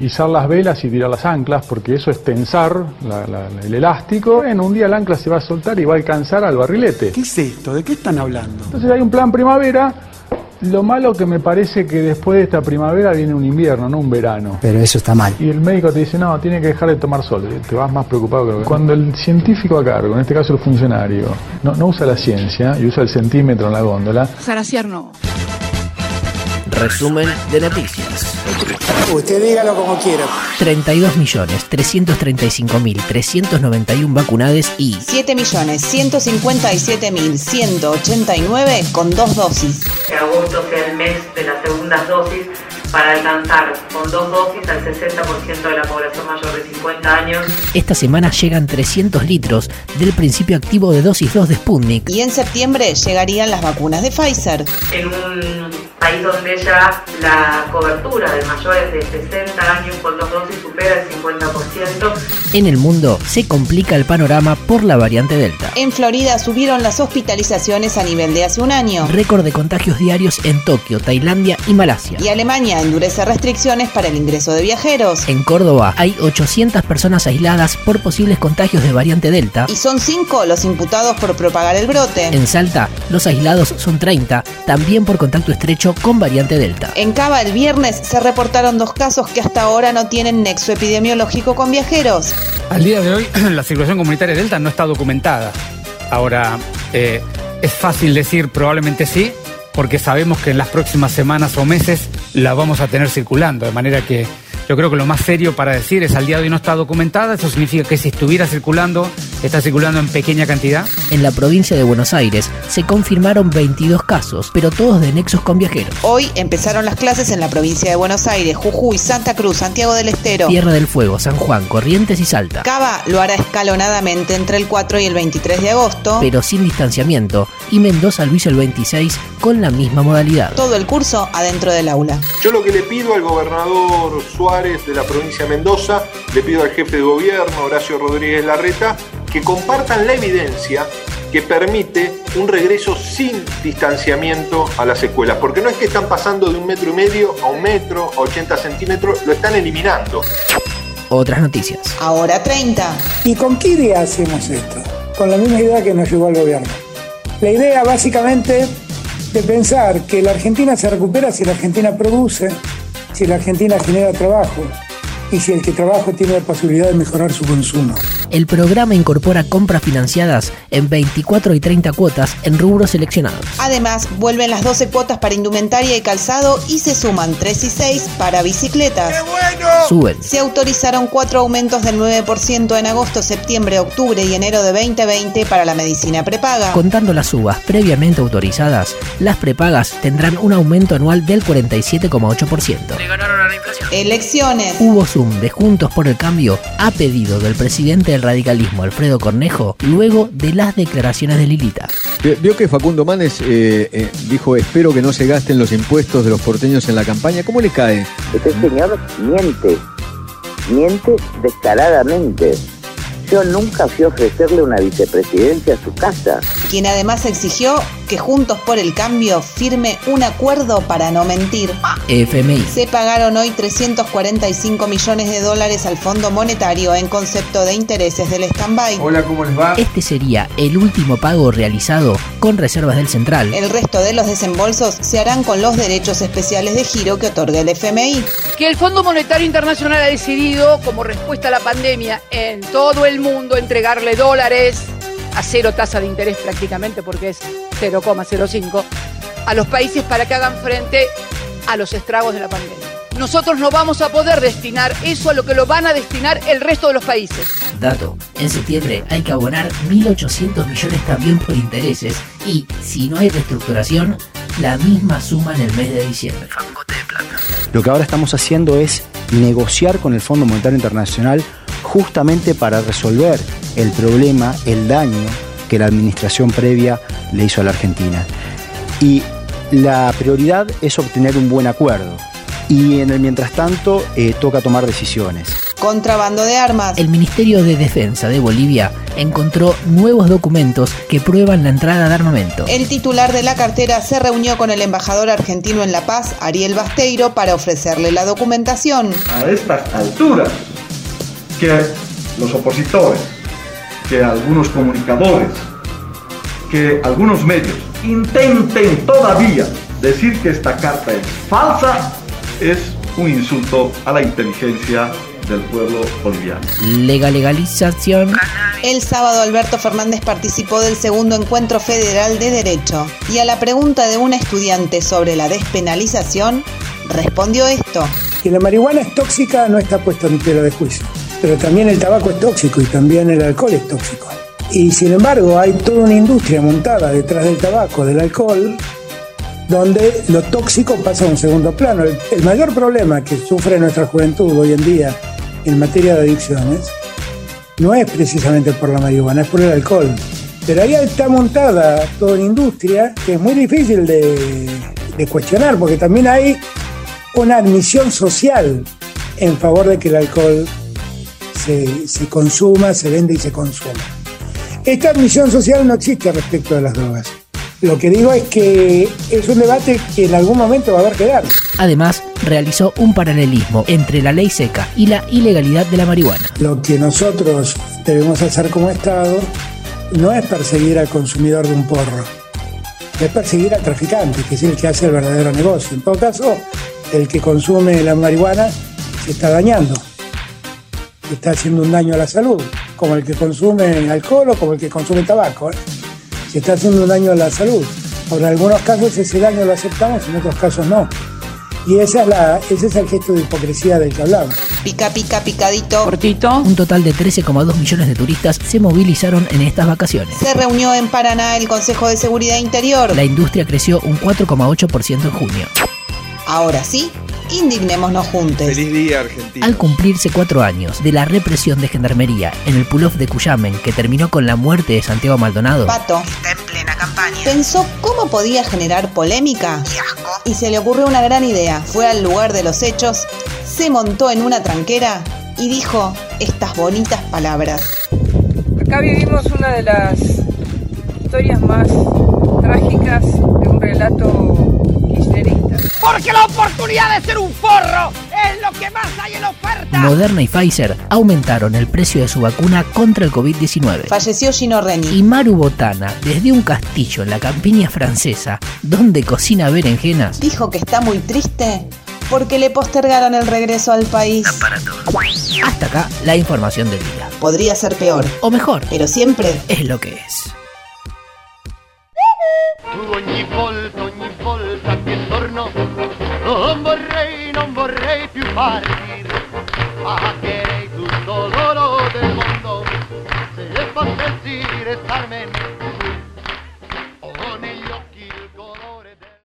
Izar las velas y tirar las anclas, porque eso es tensar la- la- el elástico. En un día el ancla se va a soltar y va a alcanzar al barrilete. ¿Qué es esto? ¿De qué están hablando? Entonces hay un plan primavera. Lo malo que me parece que después de esta primavera viene un invierno, no un verano. Pero eso está mal. Y el médico te dice, no, tiene que dejar de tomar sol. Te vas más preocupado que Cuando el científico a cargo, en este caso el funcionario, no, no usa la ciencia y usa el centímetro en la góndola, Zaraciar no. Resumen de noticias. Usted dígalo como quiera. 32.335.391 vacunades y 7.157.189 con dos dosis. que agosto sea el mes de las segundas dosis para alcanzar con dos dosis al 60% de la población mayor de 50 años. esta semana llegan 300 litros del principio activo de dosis 2 de Sputnik. Y en septiembre llegarían las vacunas de Pfizer. En un país donde ya la cobertura de mayores de 60 años con dos dosis supera el 50%, En el mundo se complica el panorama por la variante Delta. En Florida subieron las hospitalizaciones a nivel de hace un año. Récord de contagios diarios en Tokio, Tailandia y Malasia. Y Alemania endurece restricciones para el ingreso de viajeros. En Córdoba hay 800 personas aisladas por posibles contagios de variante Delta. Y son cinco los imputados por propagar el brote. En Salta, los aislados son 30, también por contacto estrecho con variante Delta. En Cava el viernes se reportaron dos casos que hasta ahora no tienen nexo epidemiológico con viajeros. Al día de hoy, la circulación comunitaria Delta no está documentada. Ahora, eh, es fácil decir probablemente sí, porque sabemos que en las próximas semanas o meses la vamos a tener circulando. De manera que yo creo que lo más serio para decir es al día de hoy no está documentada. Eso significa que si estuviera circulando, está circulando en pequeña cantidad. En la provincia de Buenos Aires se confirmaron 22 casos, pero todos de nexos con viajeros. Hoy empezaron las clases en la provincia de Buenos Aires, Jujuy, Santa Cruz, Santiago del Estero. Tierra del Fuego, San Juan, Corrientes y Salta. Cava lo hará escalonadamente entre el 4 y el 23 de agosto. Pero sin distanciamiento. Y Mendoza lo hizo el 26 con la misma modalidad. Todo el curso adentro del aula. Yo lo que le pido al gobernador Suárez de la provincia de Mendoza, le pido al jefe de gobierno, Horacio Rodríguez Larreta, que compartan la evidencia que permite un regreso sin distanciamiento a las escuelas. Porque no es que están pasando de un metro y medio a un metro, a 80 centímetros, lo están eliminando. Otras noticias. Ahora 30. ¿Y con qué idea hacemos esto? Con la misma idea que nos llevó al gobierno. La idea básicamente de pensar que la Argentina se recupera si la Argentina produce, si la Argentina genera trabajo y si el que trabaja tiene la posibilidad de mejorar su consumo. El programa incorpora compras financiadas en 24 y 30 cuotas en rubros seleccionados. Además, vuelven las 12 cuotas para indumentaria y calzado y se suman 3 y 6 para bicicletas. Suben. Se autorizaron cuatro aumentos del 9% en agosto, septiembre, octubre y enero de 2020 para la medicina prepaga. Contando las subas previamente autorizadas, las prepagas tendrán un aumento anual del 47,8%. Elecciones. Hubo Zoom de Juntos por el Cambio a pedido del presidente del radicalismo, Alfredo Cornejo, luego de las declaraciones de Lilita. Vio- Vio que Facundo Manes eh, eh, dijo, espero que no se gasten los impuestos de los porteños en la campaña. ¿Cómo le cae? Este señor miente, miente descaradamente. Yo nunca fui a ofrecerle una vicepresidencia a su casa. Quien además exigió que Juntos por el Cambio firme un acuerdo para no mentir. FMI. Se pagaron hoy 345 millones de dólares al Fondo Monetario en concepto de intereses del stand-by. Hola, ¿cómo les va? Este sería el último pago realizado con reservas del central. El resto de los desembolsos se harán con los derechos especiales de giro que otorga el FMI. Que el Fondo Monetario Internacional ha decidido, como respuesta a la pandemia, en todo el mundo entregarle dólares a cero tasa de interés prácticamente, porque es 0,05, a los países para que hagan frente a los estragos de la pandemia. Nosotros no vamos a poder destinar eso a lo que lo van a destinar el resto de los países. Dato, en septiembre hay que abonar 1.800 millones también por intereses y, si no hay reestructuración, la misma suma en el mes de diciembre. Lo que ahora estamos haciendo es negociar con el Fondo Monetario Internacional justamente para resolver el problema, el daño que la administración previa le hizo a la Argentina. Y la prioridad es obtener un buen acuerdo. Y en el mientras tanto eh, toca tomar decisiones. contrabando de armas. El Ministerio de Defensa de Bolivia encontró nuevos documentos que prueban la entrada de armamento. El titular de la cartera se reunió con el embajador argentino en La Paz, Ariel Basteiro, para ofrecerle la documentación. A estas alturas, que los opositores, que algunos comunicadores, que algunos medios intenten todavía decir que esta carta es falsa, es un insulto a la inteligencia del pueblo boliviano. Lega legalización. El sábado Alberto Fernández participó del segundo encuentro federal de Derecho y a la pregunta de una estudiante sobre la despenalización, respondió esto. Que la marihuana es tóxica no está puesto en tela de juicio, pero también el tabaco es tóxico y también el alcohol es tóxico. Y sin embargo hay toda una industria montada detrás del tabaco, del alcohol, donde lo tóxico pasa a un segundo plano. El, mayor problema que sufre nuestra juventud hoy en día en materia de adicciones no es precisamente por la marihuana, es por el alcohol. Pero ahí está montada toda una industria que es muy difícil de, de cuestionar, porque también hay una admisión social en favor de que el alcohol se, se consuma, se vende y se consuma. Esta admisión social no existe respecto de las drogas. Lo que digo es que es un debate que en algún momento va a haber que dar. Además, realizó un paralelismo entre la ley seca y la ilegalidad de la marihuana. Lo que nosotros debemos hacer como Estado no es perseguir al consumidor de un porro, es perseguir al traficante, que es el que hace el verdadero negocio. En todo caso, el que consume la marihuana se está dañando, está haciendo un daño a la salud, como el que consume alcohol o como el que consume tabaco. ¿eh? se está haciendo un daño a la salud. Ahora, en algunos casos ese daño lo aceptamos, en otros casos no. Y esa es la, ese es el gesto de hipocresía del que hablamos. Pica, pica, picadito. Cortito. Un total de 13,2 millones de turistas se movilizaron en estas vacaciones. Se reunió en Paraná el Consejo de Seguridad Interior. La industria creció un 4,8% en junio. Ahora sí, indignémonos juntos. Feliz día, Argentina. Al cumplirse cuatro años de la represión de Gendarmería en el pull-off de Cuyamen que terminó con la muerte de Santiago Maldonado, Pato está en plena campaña. Pensó cómo podía generar polémica y se le ocurrió una gran idea. Fue al lugar de los hechos, se montó en una tranquera y dijo estas bonitas palabras. Acá vivimos una de las historias más trágicas de un relato. Porque la oportunidad de ser un forro es lo que más hay en oferta. Moderna y Pfizer aumentaron el precio de su vacuna contra el COVID-19. Falleció Gino Reni. Y Maru Botana, desde un castillo en la campiña francesa, donde cocina berenjenas, dijo que está muy triste porque le postergaron el regreso al país. Hasta acá la información del día. Podría ser peor. O mejor. Pero siempre es lo que es. Maharani